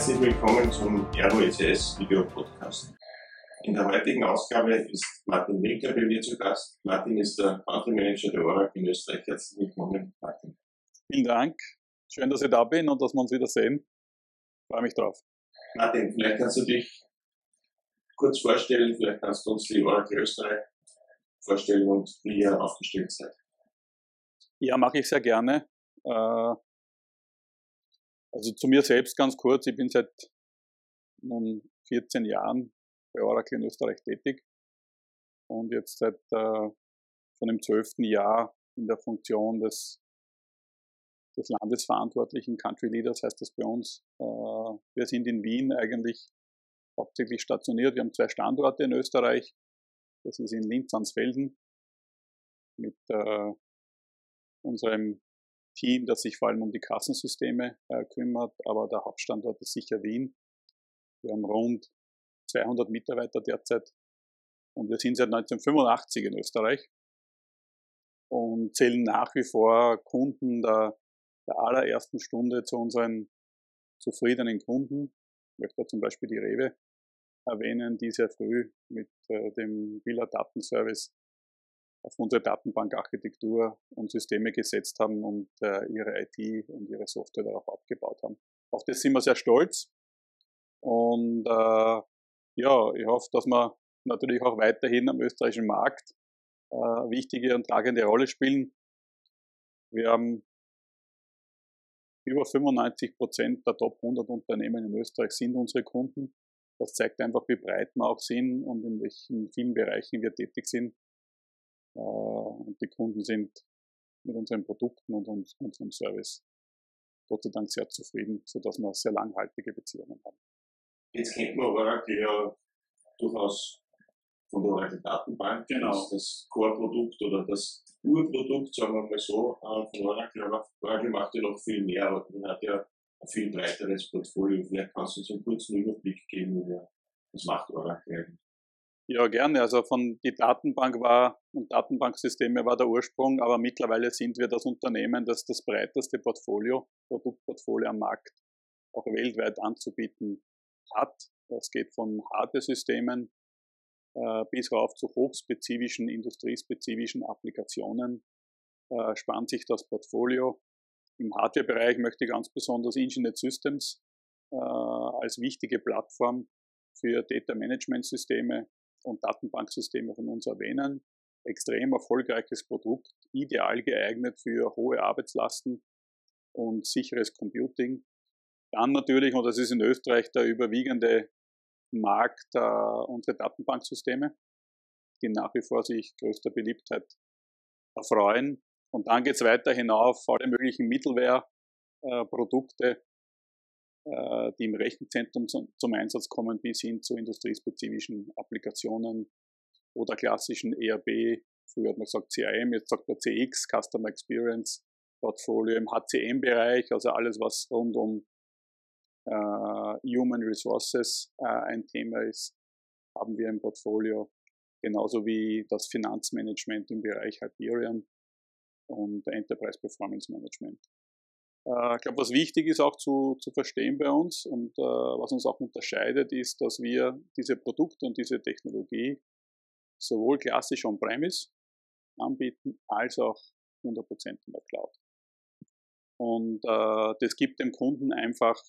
Herzlich willkommen zum ROSS Video Podcast. In der heutigen Ausgabe ist Martin Winker bei mir zu Gast. Martin ist der Country Manager der Oracle in Österreich. Herzlich willkommen, Martin. Vielen Dank. Schön, dass ich da bin und dass wir uns wieder sehen. Ich freue mich drauf. Martin, vielleicht kannst du dich kurz vorstellen, vielleicht kannst du uns die Oracle Österreich vorstellen und wie ihr aufgestellt seid. Ja, mache ich sehr gerne. Äh, also zu mir selbst ganz kurz. Ich bin seit nun 14 Jahren bei Oracle in Österreich tätig und jetzt seit äh, schon im zwölften Jahr in der Funktion des, des landesverantwortlichen Country Leaders, heißt das bei uns. Äh, wir sind in Wien eigentlich hauptsächlich stationiert. Wir haben zwei Standorte in Österreich. Das ist in Linz-Ansfelden mit äh, unserem Team, das sich vor allem um die Kassensysteme äh, kümmert, aber der Hauptstandort ist sicher Wien. Wir haben rund 200 Mitarbeiter derzeit und wir sind seit 1985 in Österreich und zählen nach wie vor Kunden der, der allerersten Stunde zu unseren zufriedenen Kunden. Ich möchte zum Beispiel die Rewe erwähnen, die sehr früh mit äh, dem Villa Datenservice auf unsere Datenbankarchitektur und Systeme gesetzt haben und äh, ihre IT und ihre Software darauf aufgebaut haben. Auf das sind wir sehr stolz. Und äh, ja, ich hoffe, dass wir natürlich auch weiterhin am österreichischen Markt äh, wichtige und tragende Rolle spielen. Wir haben über 95 Prozent der Top 100 Unternehmen in Österreich sind unsere Kunden. Das zeigt einfach, wie breit wir auch sind und in welchen vielen Bereichen wir tätig sind. Äh, und die Kunden sind mit unseren Produkten und unserem Service Gott sei Dank sehr zufrieden, sodass wir sehr langhaltige Beziehungen haben. Jetzt kennt man Oracle ja durchaus von der Oracle Datenbank. Genau. Das, das Core-Produkt oder das Urprodukt, sagen wir mal so, äh, von Oracle. Aber Oracle macht ja noch viel mehr. Man hat ja ein viel breiteres Portfolio. Vielleicht kannst du uns einen kurzen Überblick geben, was macht Oracle eigentlich? Ja, gerne. Also von die Datenbank war und Datenbanksysteme war der Ursprung, aber mittlerweile sind wir das Unternehmen, das das breiteste Portfolio, Produktportfolio am Markt auch weltweit anzubieten hat. Das geht von Hardware-Systemen äh, bis rauf zu hochspezifischen, industriespezifischen Applikationen. Äh, spannt sich das Portfolio. Im Hardware-Bereich möchte ich ganz besonders Engineered Systems äh, als wichtige Plattform für Data Management Systeme und Datenbanksysteme von uns erwähnen. Extrem erfolgreiches Produkt, ideal geeignet für hohe Arbeitslasten und sicheres Computing. Dann natürlich, und das ist in Österreich der überwiegende Markt, äh, unsere Datenbanksysteme, die nach wie vor sich größter Beliebtheit erfreuen. Und dann geht es weiter hinauf, alle möglichen Mittelware-Produkte, äh, die im Rechenzentrum zum, zum Einsatz kommen, bis hin zu industriespezifischen Applikationen oder klassischen ERB, früher hat man gesagt CIM, jetzt sagt man CX, Customer Experience Portfolio im HCM-Bereich, also alles, was rund um äh, Human Resources äh, ein Thema ist, haben wir im Portfolio, genauso wie das Finanzmanagement im Bereich Hyperion und Enterprise Performance Management. Äh, ich glaube, was wichtig ist auch zu, zu verstehen bei uns und äh, was uns auch unterscheidet, ist, dass wir diese Produkte und diese Technologie sowohl klassisch on-premise anbieten, als auch 100% in der Cloud. Und äh, das gibt dem Kunden einfach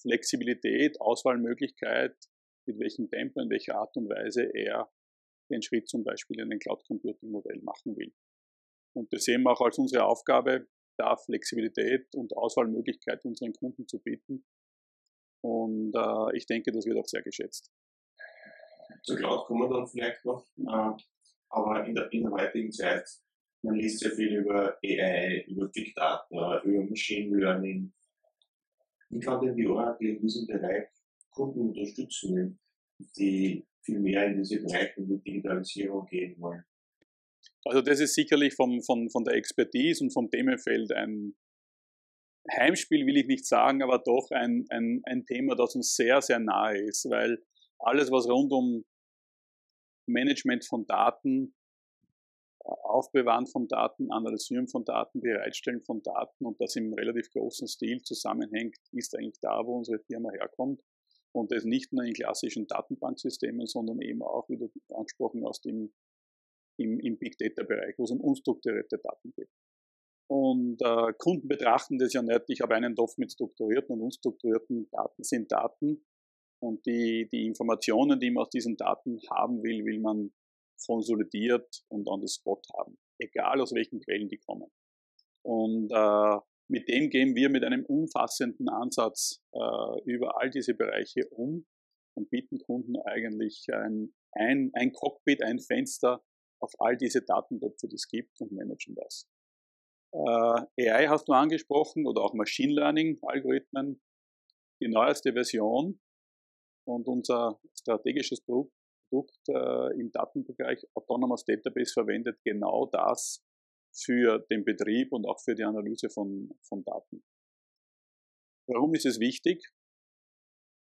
Flexibilität, Auswahlmöglichkeit, mit welchem Tempo, in welcher Art und Weise er den Schritt zum Beispiel in ein Cloud Computing Modell machen will. Und das sehen wir auch als unsere Aufgabe, da Flexibilität und Auswahlmöglichkeit unseren Kunden zu bieten. Und äh, ich denke, das wird auch sehr geschätzt. Zur Cloud kommen wir dann vielleicht noch. Äh, aber in der, in der heutigen Zeit, man liest sehr viel über AI, über Big Data, über Machine Learning. Wie kann denn die Oracle in diesem Bereich Kunden unterstützen, die viel mehr in diese Bereiche wie Digitalisierung gehen wollen? Also das ist sicherlich vom, von, von der Expertise und vom Themenfeld ein Heimspiel, will ich nicht sagen, aber doch ein, ein, ein Thema, das uns sehr, sehr nahe ist, weil alles, was rund um Management von Daten Aufbewahren von Daten, Analysieren von Daten, Bereitstellen von Daten und das im relativ großen Stil zusammenhängt, ist eigentlich da, wo unsere Firma herkommt. Und das nicht nur in klassischen Datenbanksystemen, sondern eben auch, wie du angesprochen hast, im, im, im Big Data-Bereich, wo es um unstrukturierte Daten geht. Und äh, Kunden betrachten das ja nicht, ich habe einen Topf mit strukturierten und unstrukturierten Daten, sind Daten. Und die, die Informationen, die man aus diesen Daten haben will, will man konsolidiert und on the spot haben. Egal aus welchen Quellen die kommen. Und äh, mit dem gehen wir mit einem umfassenden Ansatz äh, über all diese Bereiche um und bieten Kunden eigentlich ein, ein, ein Cockpit, ein Fenster auf all diese Datentöpfe, die es gibt und managen das. Äh, AI hast du angesprochen oder auch Machine Learning Algorithmen. Die neueste Version und unser strategisches Produkt, Produkt äh, im Datenbereich Autonomous Database verwendet genau das für den Betrieb und auch für die Analyse von, von Daten. Warum ist es wichtig?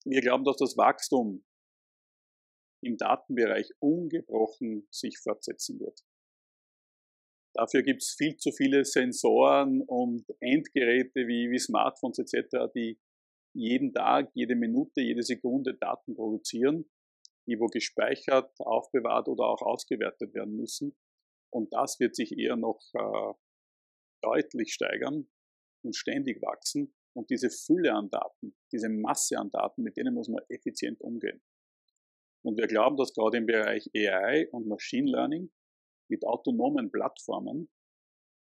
Wir glauben, dass das Wachstum im Datenbereich ungebrochen sich fortsetzen wird. Dafür gibt es viel zu viele Sensoren und Endgeräte wie, wie Smartphones etc., die jeden Tag, jede Minute, jede Sekunde Daten produzieren, die wo gespeichert, aufbewahrt oder auch ausgewertet werden müssen. Und das wird sich eher noch äh, deutlich steigern und ständig wachsen. Und diese Fülle an Daten, diese Masse an Daten, mit denen muss man effizient umgehen. Und wir glauben, dass gerade im Bereich AI und Machine Learning mit autonomen Plattformen,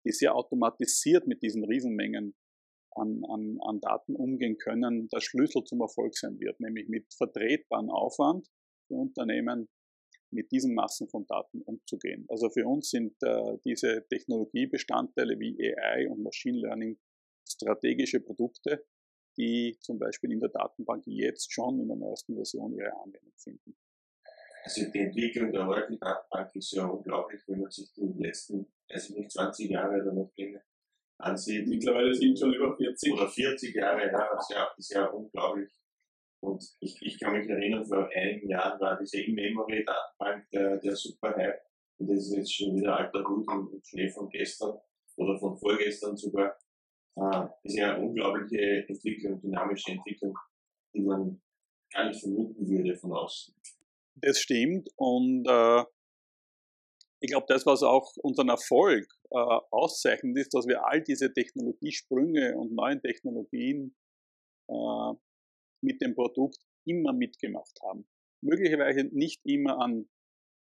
die sehr automatisiert mit diesen Riesenmengen an, an, an Daten umgehen können, der Schlüssel zum Erfolg sein wird, nämlich mit vertretbarem Aufwand für Unternehmen mit diesen Massen von Daten umzugehen. Also für uns sind äh, diese Technologiebestandteile wie AI und Machine Learning strategische Produkte, die zum Beispiel in der Datenbank jetzt schon in der neuesten Version ihre Anwendung finden. Also die Entwicklung der heutigen Datenbank ist ja unglaublich, wenn man sich die letzten, also nicht 20 Jahre oder noch länger ansieht. Mittlerweile sind schon über 40. Oder 40 Jahre, ja, das ist ja, ist ja unglaublich. Und ich, ich kann mich erinnern, vor einigen Jahren war diese In-Memory-Datenbank der, der Super-Hype. Und das ist jetzt schon wieder alter Hut und Schnee von gestern oder von vorgestern sogar. Äh, das ist ja eine unglaubliche Entwicklung, dynamische Entwicklung, die man gar nicht vermuten würde von außen. Das stimmt und äh, ich glaube, das, was auch unseren Erfolg äh, auszeichnet, ist, dass wir all diese Technologiesprünge und neuen Technologien äh, mit dem Produkt immer mitgemacht haben. Möglicherweise nicht immer an,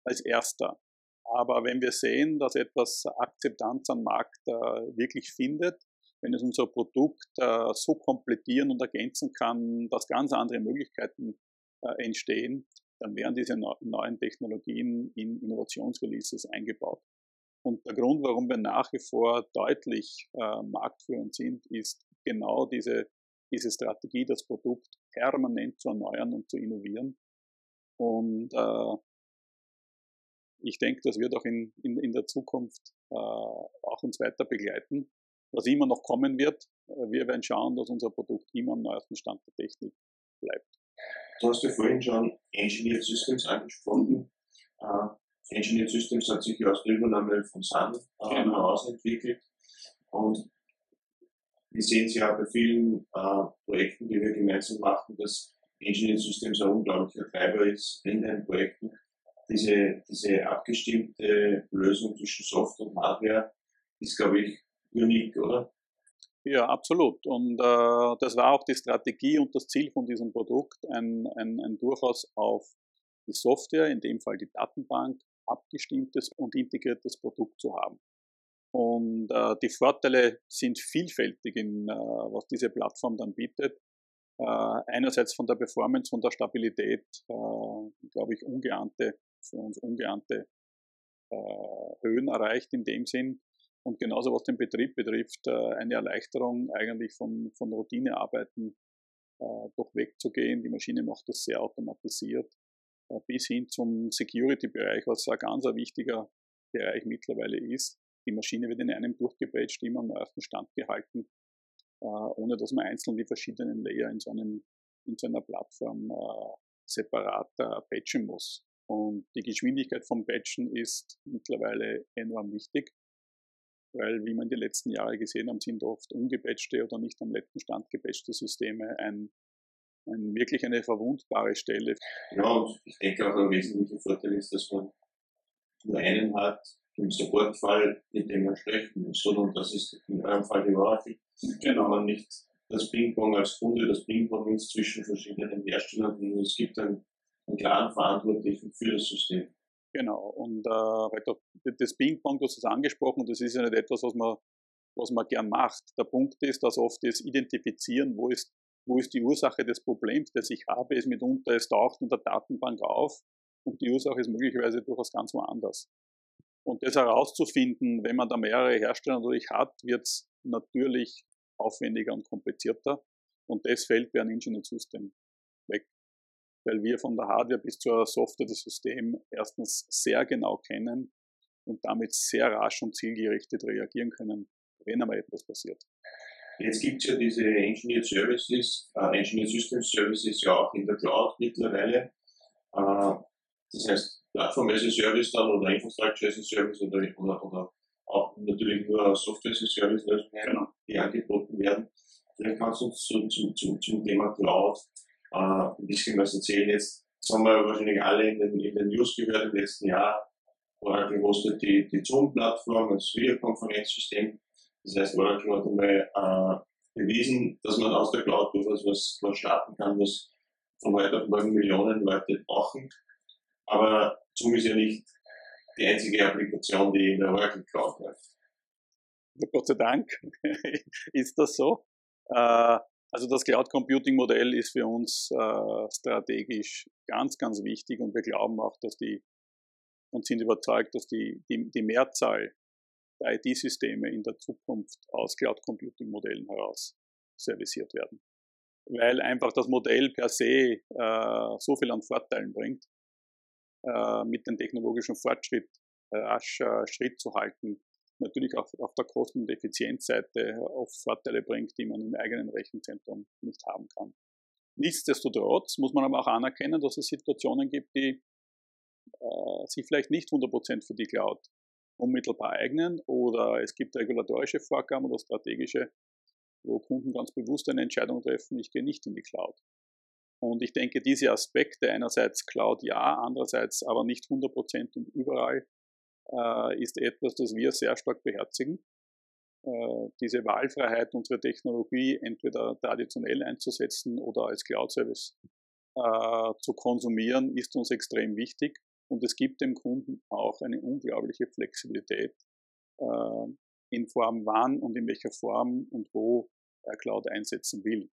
als erster. Aber wenn wir sehen, dass etwas Akzeptanz am Markt äh, wirklich findet, wenn es unser Produkt äh, so komplettieren und ergänzen kann, dass ganz andere Möglichkeiten äh, entstehen, dann werden diese neuen Technologien in Innovationsreleases eingebaut. Und der Grund, warum wir nach wie vor deutlich äh, marktführend sind, ist genau diese, diese Strategie, das Produkt permanent zu erneuern und zu innovieren. Und äh, ich denke, das wird auch in, in, in der Zukunft äh, auch uns weiter begleiten. Was immer noch kommen wird, äh, wir werden schauen, dass unser Produkt immer am neuesten Stand der Technik bleibt. Du hast ja vorhin schon Engineered Systems angesprochen. Uh, Engineered Systems hat sich ja aus der Übernahme von Sun uh, genau. herausentwickelt. Und wir sehen es ja bei vielen uh, Projekten, die wir gemeinsam machen, dass Engineered Systems ein unglaublicher Treiber ist in den Projekten. Diese, diese abgestimmte Lösung zwischen Software und Hardware ist, glaube ich, unique, oder? Ja, absolut. Und äh, das war auch die Strategie und das Ziel von diesem Produkt, ein, ein, ein durchaus auf die Software, in dem Fall die Datenbank, abgestimmtes und integriertes Produkt zu haben. Und äh, die Vorteile sind vielfältig, in, äh, was diese Plattform dann bietet. Äh, einerseits von der Performance, von der Stabilität, äh, glaube ich, ungeahnte, für uns ungeahnte äh, Höhen erreicht in dem Sinn. Und genauso was den Betrieb betrifft, äh, eine Erleichterung eigentlich von, von Routinearbeiten äh, doch wegzugehen. Die Maschine macht das sehr automatisiert, äh, bis hin zum Security-Bereich, was ein ganz wichtiger Bereich mittlerweile ist. Die Maschine wird in einem durchgepatcht, immer am neuesten Stand gehalten, ohne dass man einzeln die verschiedenen Layer in so, einem, in so einer Plattform separat patchen muss. Und die Geschwindigkeit vom Batchen ist mittlerweile enorm wichtig, weil, wie in den letzten Jahren gesehen haben, sind oft ungebatchte oder nicht am letzten Stand gebatchte Systeme ein, ein, wirklich eine verwundbare Stelle. Ja, und ich denke auch ein wesentlicher Vorteil ist, dass man nur einen hat im Supportfall, mit dem man sprechen muss, sondern das ist in eurem Fall die Wahrheit. Genau. man nicht das Ping-Pong als Kunde, das Ping-Pong ist zwischen verschiedenen Herstellern und es gibt einen, einen klaren Verantwortlichen für das System. Genau, und äh, das Ping-Pong, du hast es angesprochen, das ist ja nicht etwas, was man, was man gern macht. Der Punkt ist, dass oft das Identifizieren, wo ist, wo ist die Ursache des Problems, das ich habe, ist mitunter, es taucht in der Datenbank auf und die Ursache ist möglicherweise durchaus ganz woanders. Und das herauszufinden, wenn man da mehrere Hersteller natürlich hat, wird es natürlich aufwendiger und komplizierter. Und das fällt bei einem Engineered System weg. Weil wir von der Hardware bis zur Software das System erstens sehr genau kennen und damit sehr rasch und zielgerichtet reagieren können, wenn einmal etwas passiert. Jetzt gibt es ja diese Engineered Services, äh, Engineered System Services ja auch in der Cloud mittlerweile. Äh, das heißt, Plattform as a Service dann oder Infrastructure as a Service oder, oder, oder auch natürlich nur Software as a Service Lösungen, genau. die angeboten werden. Vielleicht kannst du uns zu, zu, zu, zum Thema Cloud äh, ein bisschen was erzählen. Jetzt das haben wir wahrscheinlich alle in den, in den News gehört im letzten Jahr. Oracle hostet die, die Zoom-Plattform als Videokonferenzsystem. Das heißt, Oracle hat einmal äh, bewiesen, dass man aus der Cloud durchaus was, was starten kann, was von heute auf morgen Millionen Leute brauchen. Aber Zoom ist ja nicht die einzige Applikation, die in der Oracle Cloud läuft. Gott sei Dank ist das so. Äh, also das Cloud Computing Modell ist für uns äh, strategisch ganz, ganz wichtig und wir glauben auch, dass die und sind überzeugt, dass die, die, die Mehrzahl der IT-Systeme in der Zukunft aus Cloud Computing Modellen heraus serviciert werden. Weil einfach das Modell per se äh, so viel an Vorteilen bringt, äh, mit dem technologischen Fortschritt äh, rasch äh, Schritt zu halten, natürlich auch auf der Kosten- und Effizienzseite oft Vorteile bringt, die man im eigenen Rechenzentrum nicht haben kann. Nichtsdestotrotz muss man aber auch anerkennen, dass es Situationen gibt, die äh, sich vielleicht nicht 100% für die Cloud unmittelbar eignen oder es gibt regulatorische Vorgaben oder strategische, wo Kunden ganz bewusst eine Entscheidung treffen, ich gehe nicht in die Cloud. Und ich denke, diese Aspekte, einerseits Cloud ja, andererseits aber nicht 100% und überall, äh, ist etwas, das wir sehr stark beherzigen. Äh, diese Wahlfreiheit, unsere Technologie entweder traditionell einzusetzen oder als Cloud-Service äh, zu konsumieren, ist uns extrem wichtig. Und es gibt dem Kunden auch eine unglaubliche Flexibilität äh, in Form wann und in welcher Form und wo er Cloud einsetzen will.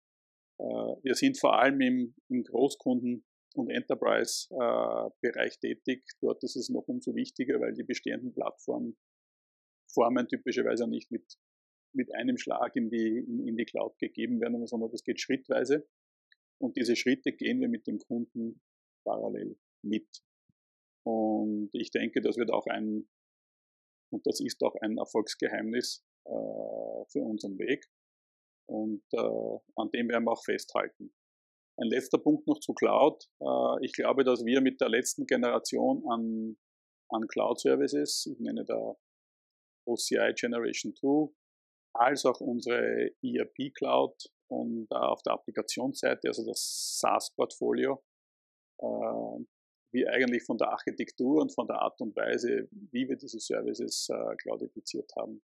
Äh, wir sind vor allem im, im Großkunden- und Enterprise-Bereich tätig. Dort ist es noch umso wichtiger, weil die bestehenden Plattformen Formen typischerweise nicht mit, mit einem Schlag in die, in, in die Cloud gegeben werden, sondern das geht schrittweise. Und diese Schritte gehen wir mit dem Kunden parallel mit. Und ich denke, das wird auch ein, und das ist auch ein Erfolgsgeheimnis äh, für unseren Weg. Und äh, an dem werden wir auch festhalten. Ein letzter Punkt noch zu Cloud. Äh, ich glaube, dass wir mit der letzten Generation an, an Cloud Services, ich nenne da OCI Generation 2, als auch unsere ERP Cloud und auf der Applikationsseite, also das SaaS-Portfolio, äh, wir eigentlich von der Architektur und von der Art und Weise, wie wir diese Services äh, cloudifiziert haben,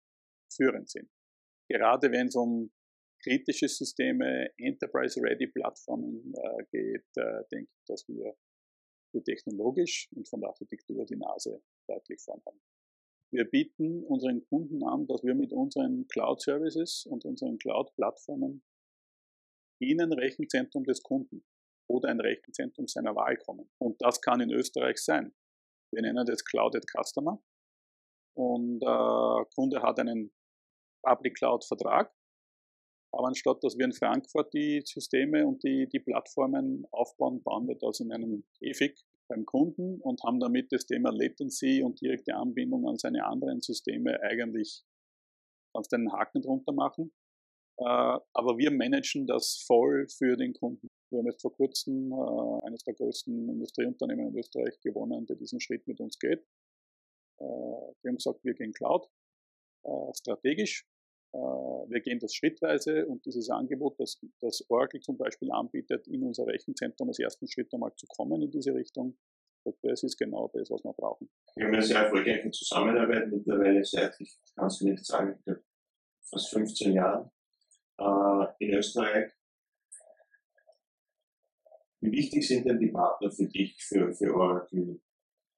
führend sind. Gerade wenn es um kritische Systeme, Enterprise-Ready-Plattformen äh, geht, äh, denke ich, dass wir, technologisch und von der Architektur die Nase deutlich vorn haben. Wir bieten unseren Kunden an, dass wir mit unseren Cloud-Services und unseren Cloud-Plattformen in ein Rechenzentrum des Kunden oder ein Rechenzentrum seiner Wahl kommen. Und das kann in Österreich sein. Wir nennen das Clouded Customer. Und äh, Kunde hat einen Public Cloud Vertrag aber anstatt dass wir in Frankfurt die Systeme und die, die Plattformen aufbauen, bauen wir das in einem Käfig beim Kunden und haben damit das Thema Latency und direkte Anbindung an seine anderen Systeme eigentlich kannst den Haken drunter machen. Äh, aber wir managen das voll für den Kunden. Wir haben jetzt vor kurzem äh, eines der größten Industrieunternehmen in Österreich gewonnen, der diesen Schritt mit uns geht. Äh, wir haben gesagt, wir gehen Cloud, äh, strategisch. Äh, wir gehen das schrittweise und dieses Angebot, das, das Oracle zum Beispiel anbietet, in unser Rechenzentrum als ersten Schritt einmal zu kommen in diese Richtung, das ist genau das, was wir brauchen. Wir haben eine sehr erfolgreiche Zusammenarbeit mittlerweile seit, ich kann es nicht sagen, fast 15 Jahren äh, in Österreich. Wie wichtig sind denn die Partner für dich, für, für Oracle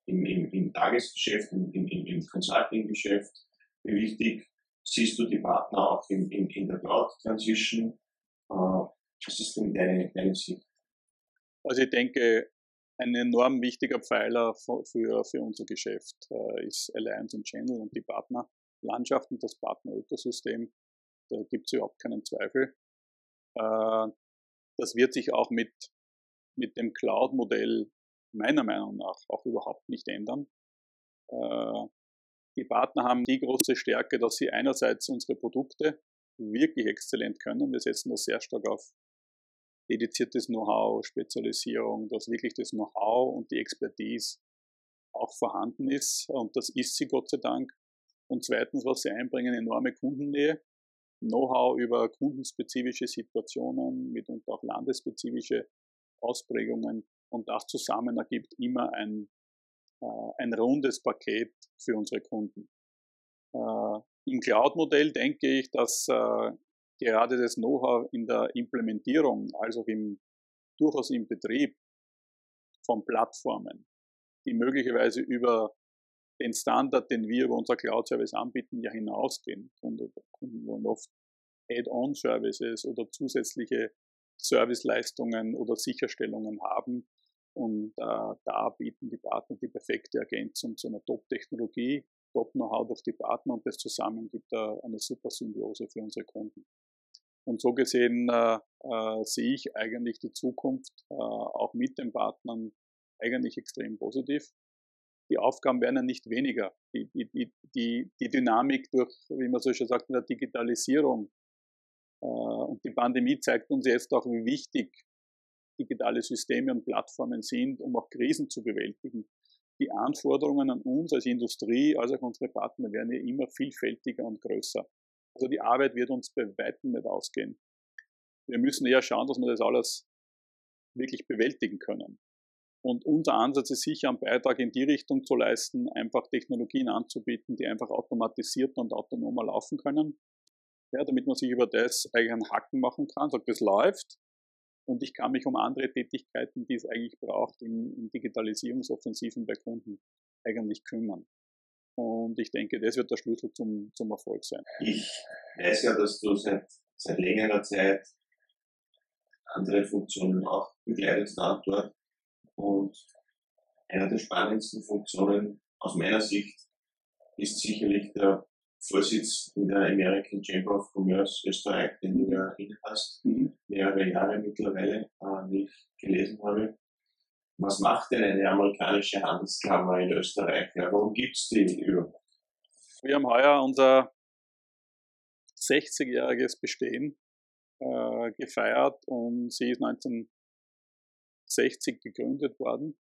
im, im, im Tagesgeschäft, im, im, im Consulting-Geschäft? Wie wichtig siehst du die Partner auch in, in, in der Cloud-Transition? Äh, was ist denn deine, deine Sicht? Also ich denke, ein enorm wichtiger Pfeiler für, für unser Geschäft äh, ist Alliance und Channel und die Partnerlandschaft und das Partnerökosystem. Da gibt es überhaupt keinen Zweifel. Äh, das wird sich auch mit, mit dem Cloud-Modell meiner Meinung nach auch überhaupt nicht ändern. Die Partner haben die große Stärke, dass sie einerseits unsere Produkte wirklich exzellent können. Wir setzen das sehr stark auf dediziertes Know-how, Spezialisierung, dass wirklich das Know-how und die Expertise auch vorhanden ist. Und das ist sie Gott sei Dank. Und zweitens, was sie einbringen, enorme Kundennähe, Know-how über kundenspezifische Situationen, mitunter auch landesspezifische Ausprägungen. Und das zusammen ergibt immer ein, ein rundes Paket für unsere Kunden. Äh, Im Cloud-Modell denke ich, dass äh, gerade das Know-how in der Implementierung, also im, durchaus im Betrieb von Plattformen, die möglicherweise über den Standard, den wir über unser Cloud-Service anbieten, ja hinausgehen. Kunden wollen oft Add-on-Services oder zusätzliche Serviceleistungen oder Sicherstellungen haben. Und äh, da bieten die Partner die perfekte Ergänzung zu einer Top-Technologie, Top-Know-how durch die Partner und das zusammen gibt da eine super Symbiose für unsere Kunden. Und so gesehen äh, äh, sehe ich eigentlich die Zukunft äh, auch mit den Partnern eigentlich extrem positiv. Die Aufgaben werden ja nicht weniger. Die, die, die, die Dynamik durch, wie man so schon sagt, in der Digitalisierung äh, und die Pandemie zeigt uns jetzt auch, wie wichtig digitale Systeme und Plattformen sind, um auch Krisen zu bewältigen. Die Anforderungen an uns als Industrie, als auch unsere Partner werden ja immer vielfältiger und größer. Also die Arbeit wird uns bei weitem nicht ausgehen. Wir müssen eher schauen, dass wir das alles wirklich bewältigen können. Und unser Ansatz ist sicher, einen Beitrag in die Richtung zu leisten, einfach Technologien anzubieten, die einfach automatisiert und autonomer laufen können. Ja, damit man sich über das eigentlich einen Hacken machen kann, sagt, das läuft. Und ich kann mich um andere Tätigkeiten, die es eigentlich braucht, in, in Digitalisierungsoffensiven bei Kunden eigentlich kümmern. Und ich denke, das wird der Schlüssel zum, zum Erfolg sein. Ich weiß ja, dass du seit, seit längerer Zeit andere Funktionen auch begleitet hast dort. Und eine der spannendsten Funktionen aus meiner Sicht ist sicherlich der Vorsitz in der American Chamber of Commerce Österreich, den du ja inne hast, mhm. mehrere Jahre mittlerweile, äh, wie ich gelesen habe. Was macht denn eine amerikanische Handelskammer in Österreich? Ja, warum gibt es die überhaupt? Wir haben heuer unser 60-jähriges Bestehen äh, gefeiert und sie ist 1960 gegründet worden.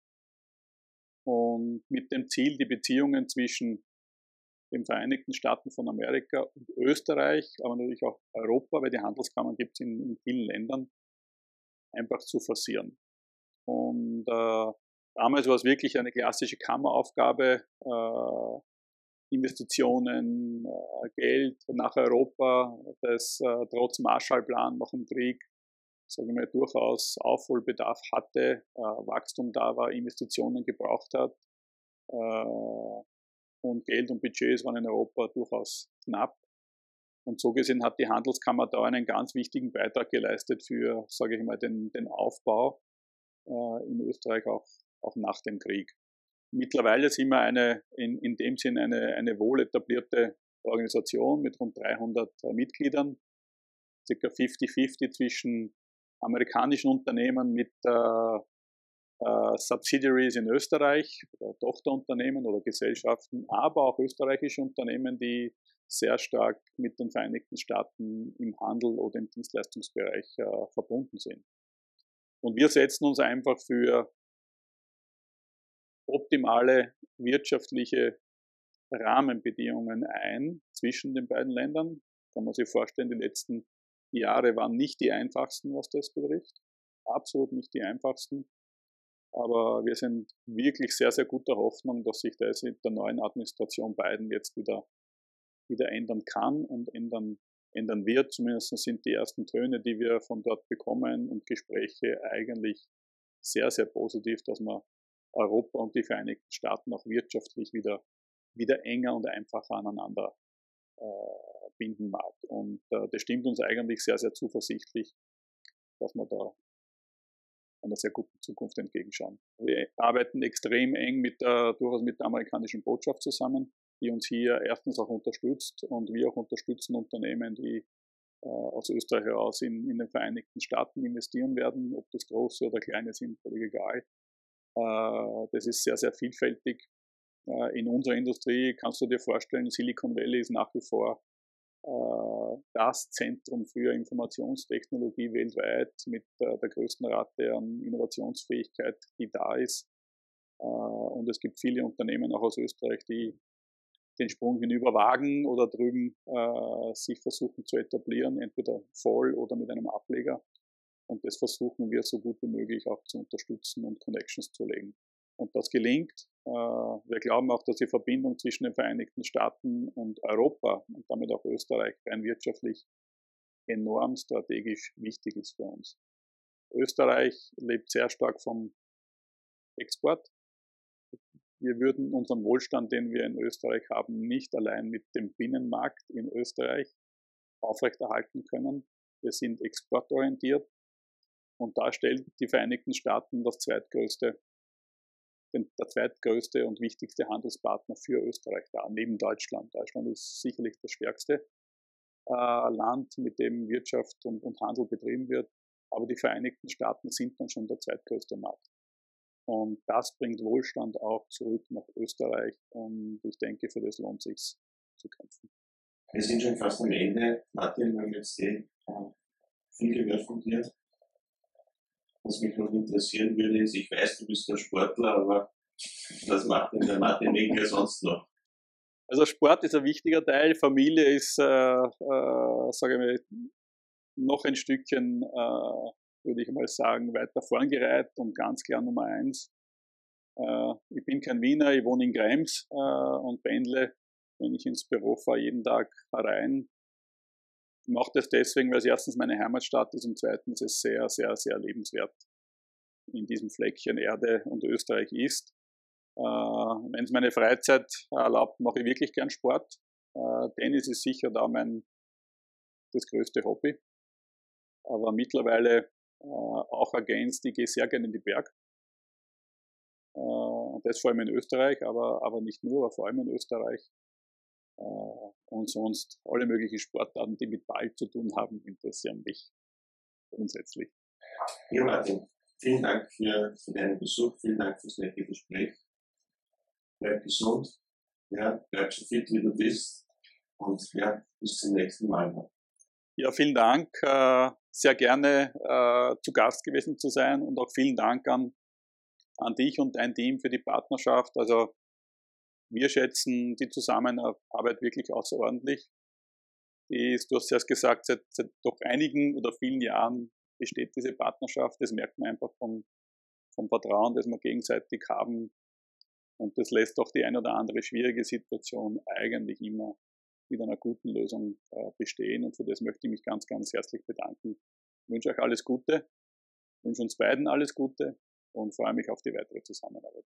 Und mit dem Ziel, die Beziehungen zwischen den Vereinigten Staaten von Amerika und Österreich, aber natürlich auch Europa, weil die Handelskammern gibt es in, in vielen Ländern, einfach zu forcieren. Und äh, damals war es wirklich eine klassische Kammeraufgabe, äh, Investitionen, äh, Geld nach Europa, das äh, trotz Marshallplan nach dem Krieg, sagen wir durchaus Aufholbedarf hatte, äh, Wachstum da war, Investitionen gebraucht hat. Und Geld und Budgets waren in Europa durchaus knapp. Und so gesehen hat die Handelskammer da einen ganz wichtigen Beitrag geleistet für, sage ich mal, den, den Aufbau äh, in Österreich auch, auch nach dem Krieg. Mittlerweile sind wir eine, in, in dem Sinn eine, eine wohl etablierte Organisation mit rund 300 äh, Mitgliedern, circa 50-50 zwischen amerikanischen Unternehmen mit äh, äh, Subsidiaries in Österreich, oder Tochterunternehmen oder Gesellschaften, aber auch österreichische Unternehmen, die sehr stark mit den Vereinigten Staaten im Handel oder im Dienstleistungsbereich äh, verbunden sind. Und wir setzen uns einfach für optimale wirtschaftliche Rahmenbedingungen ein zwischen den beiden Ländern. Kann man sich vorstellen, die letzten Jahre waren nicht die einfachsten, was das betrifft. Absolut nicht die einfachsten. Aber wir sind wirklich sehr, sehr guter Hoffnung, dass sich das in der neuen Administration Biden jetzt wieder, wieder ändern kann und ändern, ändern wird. Zumindest sind die ersten Töne, die wir von dort bekommen und Gespräche eigentlich sehr, sehr positiv, dass man Europa und die Vereinigten Staaten auch wirtschaftlich wieder, wieder enger und einfacher aneinander äh, binden mag. Und äh, das stimmt uns eigentlich sehr, sehr zuversichtlich, dass wir da einer sehr guten Zukunft entgegenschauen. Wir arbeiten extrem eng mit der, durchaus mit der amerikanischen Botschaft zusammen, die uns hier erstens auch unterstützt und wir auch unterstützen Unternehmen, die äh, aus Österreich heraus in, in den Vereinigten Staaten investieren werden, ob das große oder kleine sind, völlig egal. Äh, das ist sehr, sehr vielfältig. Äh, in unserer Industrie kannst du dir vorstellen, Silicon Valley ist nach wie vor das Zentrum für Informationstechnologie weltweit mit der größten Rate an Innovationsfähigkeit, die da ist. Und es gibt viele Unternehmen auch aus Österreich, die den Sprung hinüber wagen oder drüben sich versuchen zu etablieren, entweder voll oder mit einem Ableger. Und das versuchen wir so gut wie möglich auch zu unterstützen und Connections zu legen. Und das gelingt. Äh, wir glauben auch, dass die Verbindung zwischen den Vereinigten Staaten und Europa und damit auch Österreich rein wirtschaftlich enorm strategisch wichtig ist für uns. Österreich lebt sehr stark vom Export. Wir würden unseren Wohlstand, den wir in Österreich haben, nicht allein mit dem Binnenmarkt in Österreich aufrechterhalten können. Wir sind exportorientiert und da stellt die Vereinigten Staaten das zweitgrößte, den, der zweitgrößte und wichtigste Handelspartner für Österreich dar, neben Deutschland. Deutschland ist sicherlich das stärkste äh, Land, mit dem Wirtschaft und, und Handel betrieben wird. Aber die Vereinigten Staaten sind dann schon der zweitgrößte Markt. Und das bringt Wohlstand auch zurück nach Österreich. Und ich denke, für das lohnt sich zu kämpfen. Wir sind schon fast am Ende. Martin, wir haben jetzt sehr viel gehört von dir. Was mich noch interessieren würde, ist, ich weiß, du bist ein Sportler, aber was macht denn der Martin Winkel sonst noch? Also Sport ist ein wichtiger Teil, Familie ist, äh, äh, sage ich mal, noch ein Stückchen, äh, würde ich mal sagen, weiter vorangereiht und ganz klar Nummer eins. Äh, ich bin kein Wiener, ich wohne in Greims äh, und pendle, wenn ich ins Büro fahre, jeden Tag rein ich mache das deswegen, weil es erstens meine Heimatstadt ist und zweitens es sehr, sehr, sehr lebenswert in diesem Fleckchen Erde und Österreich ist. Äh, Wenn es meine Freizeit erlaubt, mache ich wirklich gern Sport. Äh, Tennis ist sicher da mein das größte Hobby. Aber mittlerweile äh, auch ergänzt, ich gehe sehr gerne in die Berg. Äh, das vor allem in Österreich, aber, aber nicht nur, aber vor allem in Österreich. Äh, und sonst alle möglichen Sportarten, die mit Ball zu tun haben, interessieren mich grundsätzlich. Ja, Martin, vielen Dank für, für deinen Besuch, vielen Dank fürs nette Gespräch. Bleib gesund, ja, bleib so fit wie du bist und ja, bis zum nächsten Mal. Ja, vielen Dank. Äh, sehr gerne äh, zu Gast gewesen zu sein und auch vielen Dank an, an dich und dein Team für die Partnerschaft. Also wir schätzen die Zusammenarbeit wirklich außerordentlich. Die ist, du hast ja gesagt, seit, seit doch einigen oder vielen Jahren besteht diese Partnerschaft. Das merkt man einfach vom, vom Vertrauen, das wir gegenseitig haben. Und das lässt auch die ein oder andere schwierige Situation eigentlich immer mit einer guten Lösung äh, bestehen. Und für das möchte ich mich ganz, ganz herzlich bedanken. Ich wünsche euch alles Gute, wünsche uns beiden alles Gute und freue mich auf die weitere Zusammenarbeit.